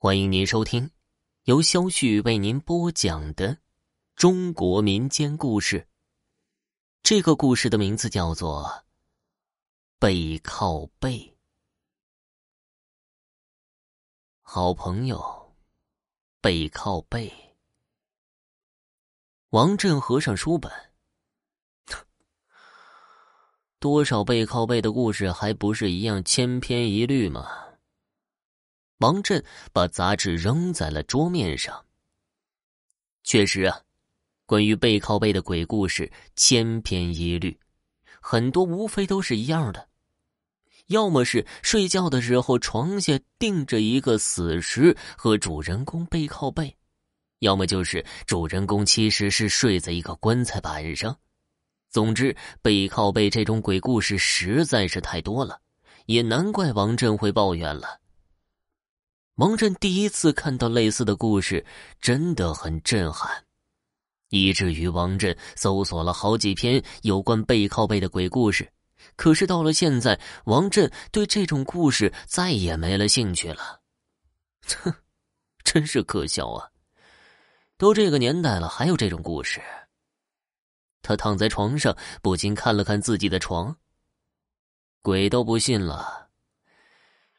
欢迎您收听由肖旭为您播讲的中国民间故事。这个故事的名字叫做《背靠背》。好朋友，背靠背。王振合上书本，多少背靠背的故事，还不是一样千篇一律吗？王震把杂志扔在了桌面上。确实啊，关于背靠背的鬼故事千篇一律，很多无非都是一样的：要么是睡觉的时候床下钉着一个死尸和主人公背靠背，要么就是主人公其实是睡在一个棺材板上。总之，背靠背这种鬼故事实在是太多了，也难怪王震会抱怨了。王震第一次看到类似的故事，真的很震撼，以至于王震搜索了好几篇有关背靠背的鬼故事。可是到了现在，王震对这种故事再也没了兴趣了。哼，真是可笑啊！都这个年代了，还有这种故事。他躺在床上，不禁看了看自己的床。鬼都不信了。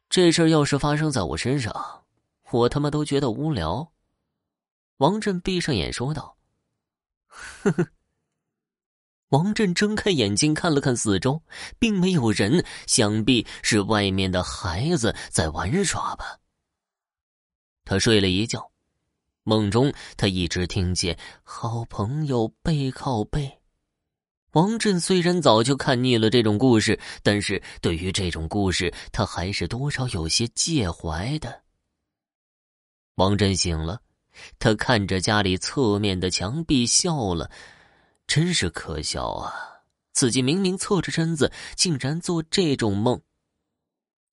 这事儿要是发生在我身上，我他妈都觉得无聊。王震闭上眼说道：“呵呵。”王震睁开眼睛看了看四周，并没有人，想必是外面的孩子在玩耍吧。他睡了一觉，梦中他一直听见“好朋友背靠背”。王震虽然早就看腻了这种故事，但是对于这种故事，他还是多少有些介怀的。王震醒了，他看着家里侧面的墙壁笑了，真是可笑啊！自己明明侧着身子，竟然做这种梦。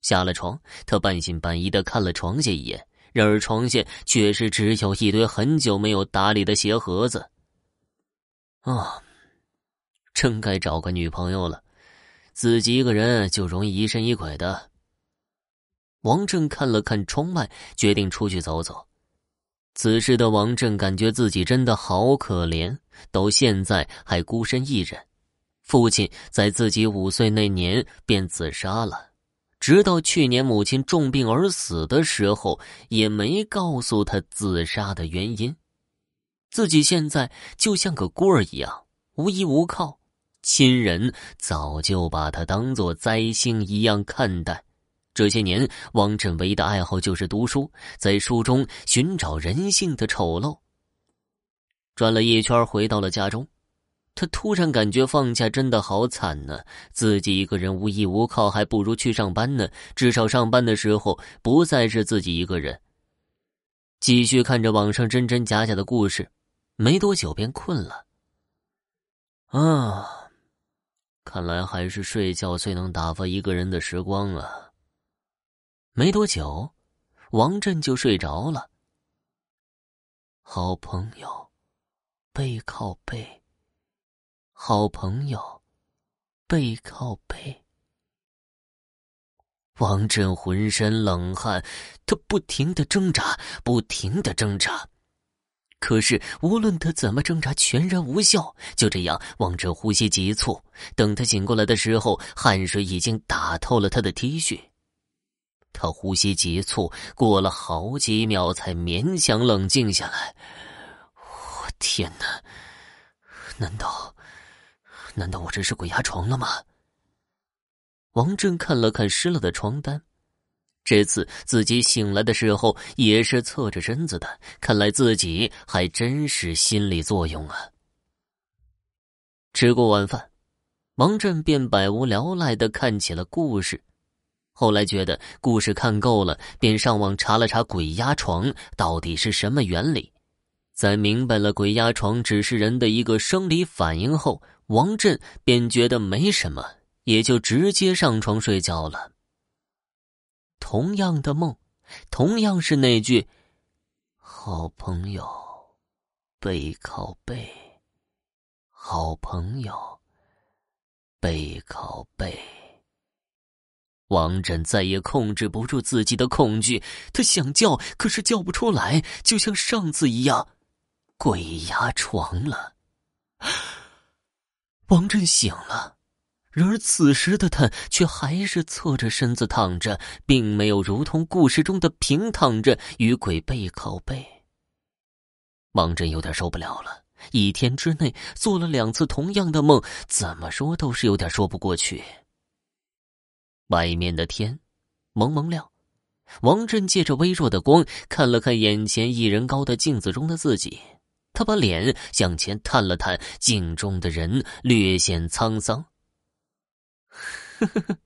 下了床，他半信半疑的看了床下一眼，然而床下却是只有一堆很久没有打理的鞋盒子。啊！真该找个女朋友了，自己一个人就容易疑神疑鬼的。王震看了看窗外，决定出去走走。此时的王震感觉自己真的好可怜，到现在还孤身一人。父亲在自己五岁那年便自杀了，直到去年母亲重病而死的时候，也没告诉他自杀的原因。自己现在就像个孤儿一样，无依无靠。亲人早就把他当做灾星一样看待。这些年，王震唯一的爱好就是读书，在书中寻找人性的丑陋。转了一圈，回到了家中，他突然感觉放假真的好惨呢。自己一个人无依无靠，还不如去上班呢。至少上班的时候不再是自己一个人。继续看着网上真真假假的故事，没多久便困了。啊。看来还是睡觉最能打发一个人的时光啊。没多久，王震就睡着了。好朋友，背靠背。好朋友，背靠背。王震浑身冷汗，他不停的挣扎，不停的挣扎。可是，无论他怎么挣扎，全然无效。就这样，王震呼吸急促。等他醒过来的时候，汗水已经打透了他的 T 恤。他呼吸急促，过了好几秒才勉强冷静下来。我天哪！难道，难道我这是鬼压床了吗？王震看了看湿了的床单。这次自己醒来的时候也是侧着身子的，看来自己还真是心理作用啊。吃过晚饭，王震便百无聊赖的看起了故事。后来觉得故事看够了，便上网查了查鬼压床到底是什么原理。在明白了鬼压床只是人的一个生理反应后，王震便觉得没什么，也就直接上床睡觉了。同样的梦，同样是那句“好朋友，背靠背，好朋友，背靠背。”王振再也控制不住自己的恐惧，他想叫，可是叫不出来，就像上次一样，鬼压床了。王振醒了，然而此时的他却还是侧着身子躺着，并没有如同故事中的平躺着与鬼背靠背。王振有点受不了了，一天之内做了两次同样的梦，怎么说都是有点说不过去。外面的天蒙蒙亮，王振借着微弱的光看了看眼前一人高的镜子中的自己，他把脸向前探了探，镜中的人略显沧桑。呵呵呵，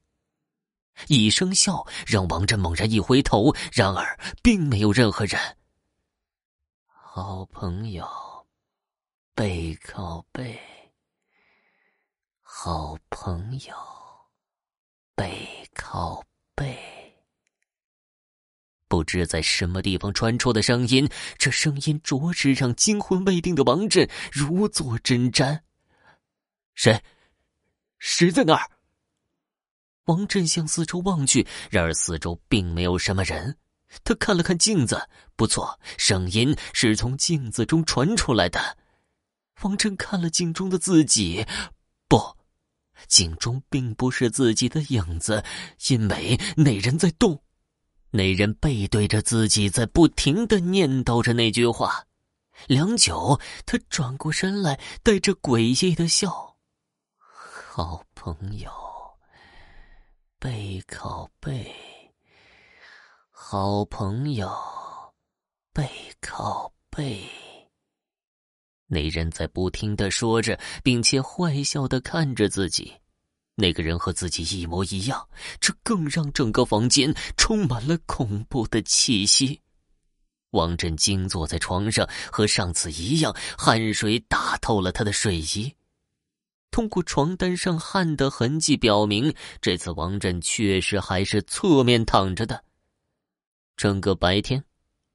一声笑让王振猛然一回头，然而并没有任何人。好朋友，背靠背，好朋友。背靠背，不知在什么地方传出的声音，这声音着实让惊魂未定的王振如坐针毡。谁？谁在那儿？王振向四周望去，然而四周并没有什么人。他看了看镜子，不错，声音是从镜子中传出来的。王振看了镜中的自己，不。镜中并不是自己的影子，因为那人在动，那人背对着自己，在不停的念叨着那句话。良久，他转过身来，带着诡异的笑：“好朋友，背靠背，好朋友，背靠背。”那人在不停的说着，并且坏笑的看着自己。那个人和自己一模一样，这更让整个房间充满了恐怖的气息。王振惊坐在床上，和上次一样，汗水打透了他的睡衣。通过床单上汗的痕迹表明，这次王振确实还是侧面躺着的。整个白天。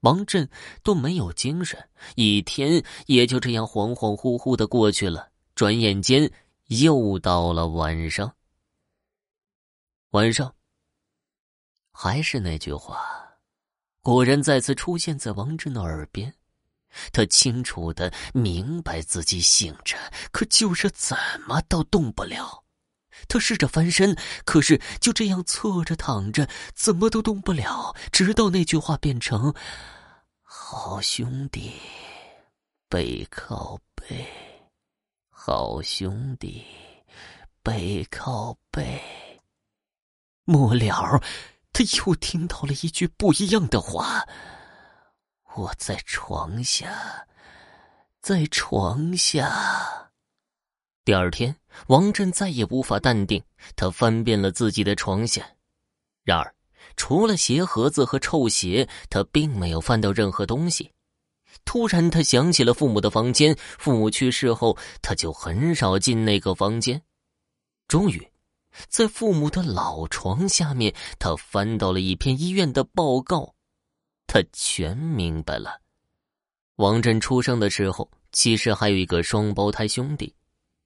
王振都没有精神，一天也就这样恍恍惚惚的过去了。转眼间又到了晚上。晚上，还是那句话，果然再次出现在王振的耳边。他清楚的明白自己醒着，可就是怎么都动不了。他试着翻身，可是就这样侧着躺着，怎么都动不了。直到那句话变成。好兄弟，背靠背，好兄弟，背靠背。末了，他又听到了一句不一样的话：“我在床下，在床下。”第二天，王振再也无法淡定，他翻遍了自己的床下，然而。除了鞋盒子和臭鞋，他并没有翻到任何东西。突然，他想起了父母的房间。父母去世后，他就很少进那个房间。终于，在父母的老床下面，他翻到了一篇医院的报告。他全明白了：王振出生的时候，其实还有一个双胞胎兄弟，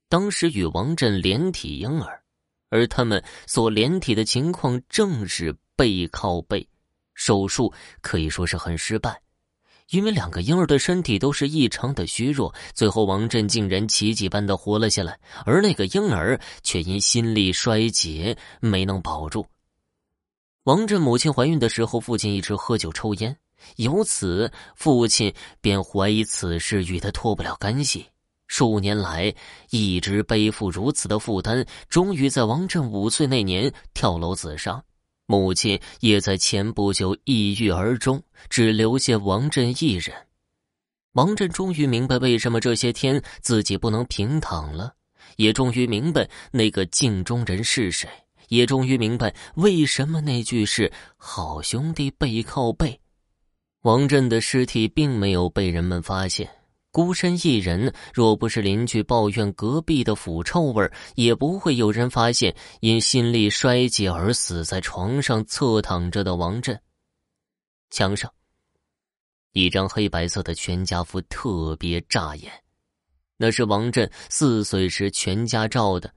当时与王振连体婴儿，而他们所连体的情况正是。背靠背，手术可以说是很失败，因为两个婴儿的身体都是异常的虚弱。最后，王振竟然奇迹般的活了下来，而那个婴儿却因心力衰竭没能保住。王振母亲怀孕的时候，父亲一直喝酒抽烟，由此父亲便怀疑此事与他脱不了干系。数年来一直背负如此的负担，终于在王振五岁那年跳楼自杀。母亲也在前不久抑郁而终，只留下王振一人。王振终于明白为什么这些天自己不能平躺了，也终于明白那个镜中人是谁，也终于明白为什么那句是“好兄弟背靠背”。王振的尸体并没有被人们发现。孤身一人，若不是邻居抱怨隔壁的腐臭味也不会有人发现因心力衰竭而死在床上侧躺着的王振。墙上，一张黑白色的全家福特别扎眼，那是王振四岁时全家照的。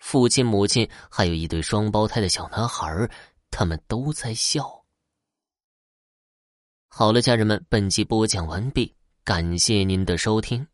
父亲、母亲，还有一对双胞胎的小男孩他们都在笑。好了，家人们，本集播讲完毕，感谢您的收听。